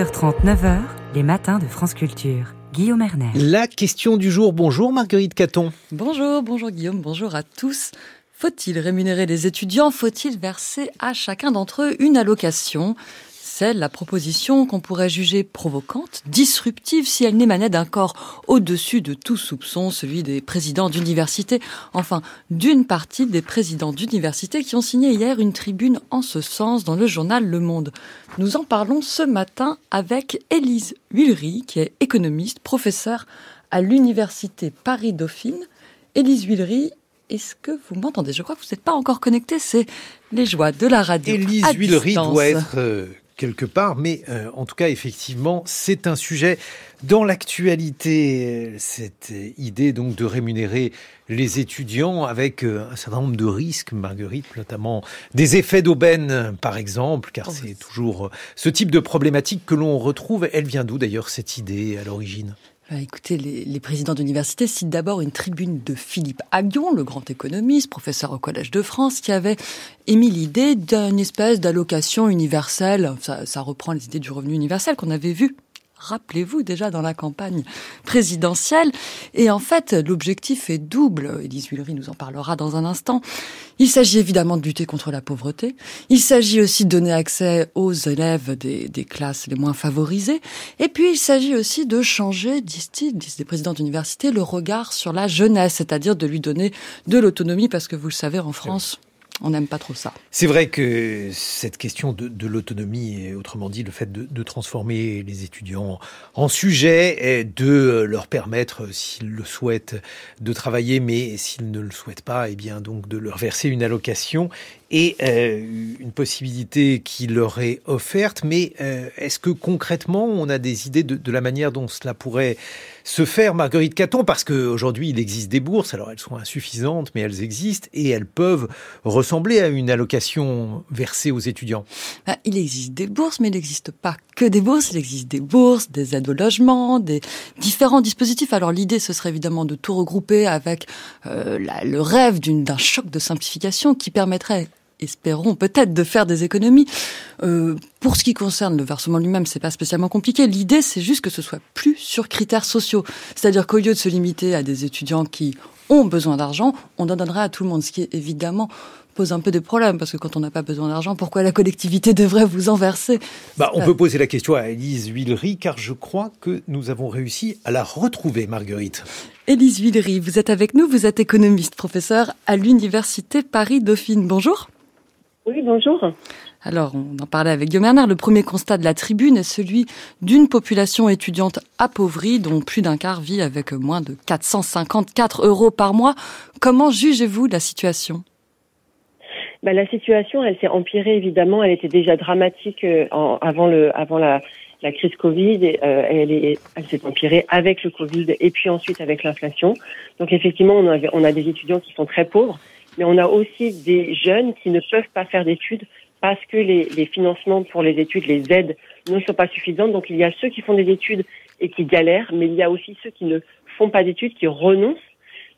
6h30, 9h, les matins de France Culture. Guillaume Erner. La question du jour. Bonjour Marguerite Caton. Bonjour, bonjour Guillaume, bonjour à tous. Faut-il rémunérer les étudiants? Faut-il verser à chacun d'entre eux une allocation? La proposition qu'on pourrait juger provocante, disruptive, si elle n'émanait d'un corps au-dessus de tout soupçon, celui des présidents d'université, enfin d'une partie des présidents d'université qui ont signé hier une tribune en ce sens dans le journal Le Monde. Nous en parlons ce matin avec Élise Huillery, qui est économiste, professeure à l'université Paris-Dauphine. Élise Huillery, est-ce que vous m'entendez? Je crois que vous n'êtes pas encore connecté. C'est les joies de la radio. Élise Huillery doit être euh, quelque part, mais euh, en tout cas, effectivement, c'est un sujet dans l'actualité, cette idée donc de rémunérer les étudiants avec euh, un certain nombre de risques, Marguerite, notamment des effets d'aubaine, par exemple, car oh, c'est toujours euh, ce type de problématique que l'on retrouve. Elle vient d'où d'ailleurs cette idée à l'origine? Écoutez, les, présidents d'université citent d'abord une tribune de Philippe Aguillon, le grand économiste, professeur au Collège de France, qui avait émis l'idée d'une espèce d'allocation universelle. Ça, ça reprend les idées du revenu universel qu'on avait vu rappelez-vous déjà dans la campagne présidentielle. Et en fait, l'objectif est double. Élise Huillery nous en parlera dans un instant. Il s'agit évidemment de lutter contre la pauvreté. Il s'agit aussi de donner accès aux élèves des, des classes les moins favorisées. Et puis, il s'agit aussi de changer, disent-ils, disent les présidents d'université, le regard sur la jeunesse, c'est-à-dire de lui donner de l'autonomie, parce que vous le savez, en France, on n'aime pas trop ça. C'est vrai que cette question de, l'autonomie, et autrement dit le fait de, transformer les étudiants en sujet, et de leur permettre, s'ils le souhaitent, de travailler, mais s'ils ne le souhaitent pas, et eh bien donc de leur verser une allocation, et euh, une possibilité qui leur est offerte. Mais euh, est-ce que concrètement, on a des idées de, la manière dont cela pourrait se faire, Marguerite Caton Parce qu'aujourd'hui, il existe des bourses, alors elles sont insuffisantes, mais elles existent et elles peuvent ressembler à une allocation versée aux étudiants. Bah, il existe des bourses, mais il n'existe pas que des bourses. Il existe des bourses, des aides au logement, des différents dispositifs. Alors l'idée, ce serait évidemment de tout regrouper avec euh, le rêve d'un choc de simplification qui permettrait espérons peut-être de faire des économies. Euh, pour ce qui concerne le versement lui-même, c'est pas spécialement compliqué. L'idée, c'est juste que ce soit plus sur critères sociaux. C'est-à-dire qu'au lieu de se limiter à des étudiants qui ont besoin d'argent, on en donnerait à tout le monde, ce qui évidemment pose un peu de problèmes, parce que quand on n'a pas besoin d'argent, pourquoi la collectivité devrait vous en verser? Bah, On peut poser la question à Élise Huillery, car je crois que nous avons réussi à la retrouver, Marguerite. Élise Huillery, vous êtes avec nous, vous êtes économiste, professeur à l'Université Paris-Dauphine. Bonjour. Oui, bonjour. Alors, on en parlait avec Guillaume Bernard. Le premier constat de la tribune est celui d'une population étudiante appauvrie, dont plus d'un quart vit avec moins de 454 euros par mois. Comment jugez-vous la situation? Bah, La situation, elle s'est empirée évidemment. Elle était déjà dramatique euh, avant, le, avant la, crise Covid. Euh, elle, elle s'est empirée avec le Covid et puis ensuite avec l'inflation. Donc effectivement, on on a des étudiants qui sont très pauvres mais on a aussi des jeunes qui ne peuvent pas faire d'études parce que les, les, financements pour les études, les aides ne sont pas suffisantes. Donc il y a ceux qui font des études et qui galèrent, mais il y a aussi ceux qui ne font pas d'études, qui renoncent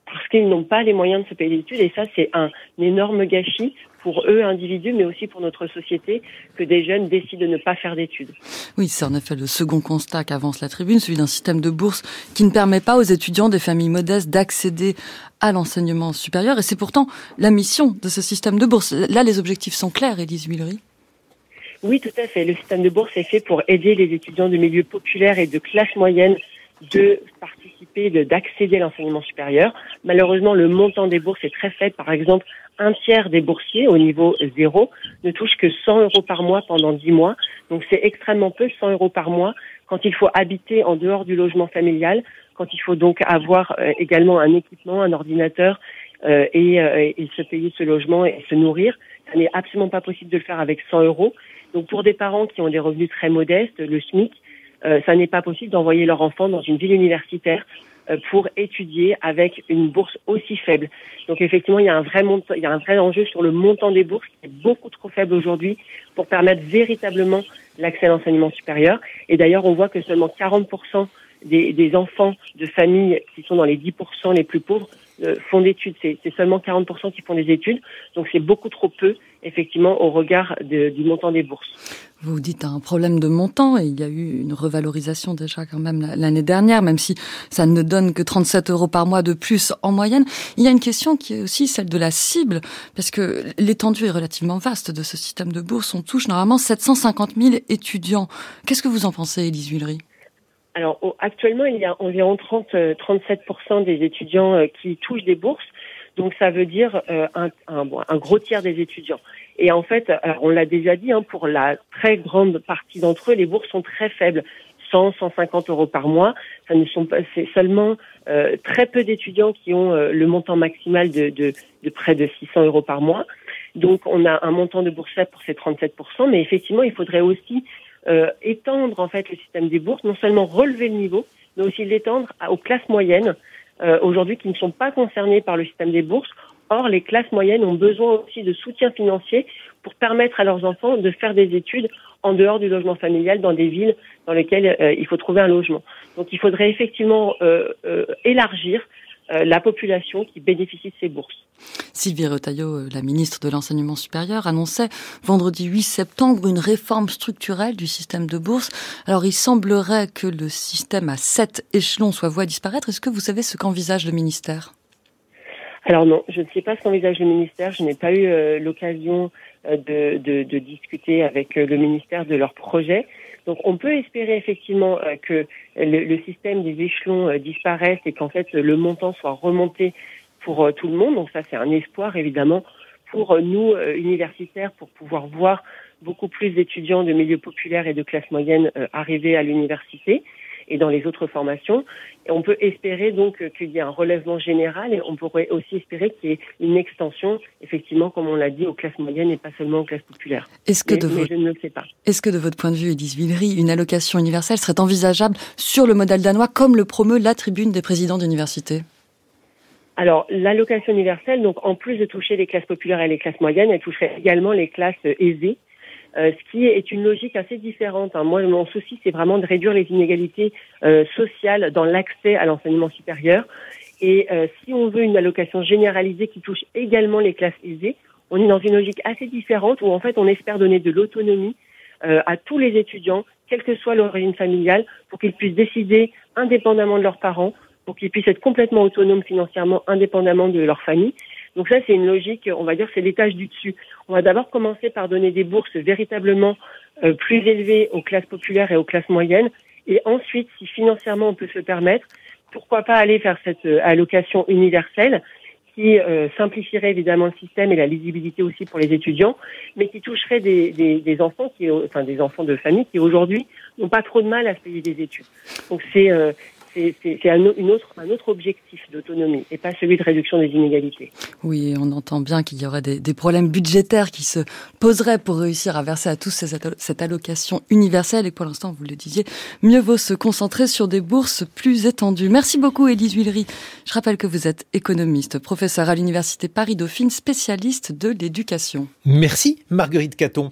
parce qu'ils n'ont pas les moyens de se payer des études. Et ça, c'est un, énorme gâchis pour eux individus, mais aussi pour notre société, que des jeunes décident de ne pas faire d'études. Oui, c'est en effet le second constat qu'avance la tribune, celui d'un système de bourse qui ne permet pas aux étudiants des familles modestes d'accéder à l'enseignement supérieur. Et c'est pourtant la mission de ce système de bourse. Là, les objectifs sont clairs, Élise Huillery. Oui, tout à fait. Le système de bourse est fait pour aider les étudiants de milieux populaires et de classe moyenne de participer, d'accéder à l'enseignement supérieur. Malheureusement, le montant des bourses est très faible. Par exemple, un tiers des boursiers au niveau zéro ne touchent que 100 euros par mois pendant 10 mois. Donc c'est extrêmement peu, 100 euros par mois, quand il faut habiter en dehors du logement familial, quand il faut donc avoir euh, également un équipement, un ordinateur euh, et, euh, et, se payer ce logement et se nourrir. Ça n'est absolument pas possible de le faire avec 100 euros. Donc pour des parents qui ont des revenus très modestes, le SMIC, ça n'est pas possible d'envoyer leur enfant dans une ville universitaire euh, pour étudier avec une bourse aussi faible. Donc effectivement, il y a un vrai montant, il y a un vrai enjeu sur le montant des bourses qui est beaucoup trop faible aujourd'hui pour permettre véritablement l'accès à l'enseignement supérieur. Et d'ailleurs, on voit que seulement 40% des, des, enfants de familles qui sont dans les 10% les plus pauvres euh, font d'études. C'est seulement 40% qui font des études. Donc c'est beaucoup trop peu, effectivement, au regard de, du montant des bourses. Vous dites un problème de montant et il y a eu une revalorisation déjà quand même l'année dernière, même si ça ne donne que 37 euros par mois de plus en moyenne. Il y a une question qui est aussi celle de la cible, parce que l'étendue est relativement vaste de ce système de bourse. On touche normalement 750 000 étudiants. Qu'est-ce que vous en pensez, Élise Villery alors actuellement, il y a environ 30, 37% euh, des étudiants euh, qui touchent des bourses. Donc ça veut dire euh, un, un, gros tiers des étudiants. Et en fait, on l'a déjà dit, hein, pour la très grande partie d'entre eux, les bourses sont très faibles. 100, 150 euros par mois. Ça ne sont pas, c'est seulement euh, très peu d'étudiants qui ont euh, le montant maximal de, de, de, près de 600 euros par mois. Donc, on a un montant de bourse pour ces 37% mais effectivement, il faudrait aussi euh, étendre en fait le système des bourses, non seulement relever le niveau, mais aussi l'étendre aux classes moyennes euh, aujourd'hui qui ne sont pas concernées par le système des bourses. Or, les classes moyennes ont besoin aussi de soutien financier pour permettre à leurs enfants de faire des études en dehors du logement familial dans des villes dans lesquelles euh, il faut trouver un logement. Donc il faudrait effectivement euh, élargir la population qui bénéficie de ces bourses. Sylvie Retailleau, la ministre de l'Enseignement supérieur, annonçait vendredi 8 septembre une réforme structurelle du système de bourse. Alors il semblerait que le système à sept échelons soit voué à disparaître. Est-ce que vous savez ce qu'envisage le ministère? Alors non, je ne sais pas ce qu'envisage le ministère. Je n'ai pas eu l'occasion euh, de, de, de, discuter avec euh, le ministère de leur projet. Donc on peut espérer effectivement euh, que le, le système des échelons disparaisse et qu'en fait le montant soit remonté pour tout le monde. Donc ça c'est un espoir évidemment pour nous universitaires pour pouvoir voir beaucoup plus d'étudiants de milieux populaires et de classe moyenne arriver à l'université et dans les autres formations. Et on peut espérer donc qu'il y ait un relèvement général et on pourrait aussi espérer qu'il y ait une extension, effectivement, comme on l'a dit, aux classes moyennes et pas seulement aux classes populaires. Est-ce que, de votre... je ne le sais pas. Est-ce que de votre point de vue, Edith Villery, une allocation universelle serait envisageable sur le modèle danois comme le promeut la tribune des présidents d'université? Alors, l'allocation universelle, donc en plus de toucher les classes populaires et les classes moyennes, elle toucherait également les classes aisées, euh, ce qui est une logique assez différente. Hein. Moi, mon souci, c'est vraiment de réduire les inégalités euh, sociales dans l'accès à l'enseignement supérieur. Et euh, si on veut une allocation généralisée qui touche également les classes aisées, on est dans une logique assez différente où en fait on espère donner de l'autonomie à tous les étudiants, quelle que soit l'origine familiale, pour qu'ils puissent décider indépendamment de leurs parents, pour qu'ils puissent être complètement autonomes financièrement, indépendamment de leur famille. Donc ça, c'est une logique, on va dire, c'est l'étage du dessus. On va d'abord commencer par donner des bourses véritablement euh, plus élevées aux classes populaires et aux classes moyennes. Et ensuite, si financièrement on peut se permettre, pourquoi pas aller faire cette euh, allocation universelle qui euh, simplifierait évidemment le système et la lisibilité aussi pour les étudiants, mais qui toucherait des, des, des enfants qui, enfin des enfants de famille qui aujourd'hui n'ont pas trop de mal à payer des études. Donc c'est c'est un, autre, un autre objectif d'autonomie et pas celui de réduction des inégalités. Oui, on entend bien qu'il y aurait des, des, problèmes budgétaires qui se poseraient pour réussir à verser à tous cette allocation universelle. Et pour l'instant, vous le disiez, mieux vaut se concentrer sur des bourses plus étendues. Merci beaucoup, Élise Huillery. Je rappelle que vous êtes économiste, professeur à l'Université Paris-Dauphine, spécialiste de l'éducation. Merci, Marguerite Caton.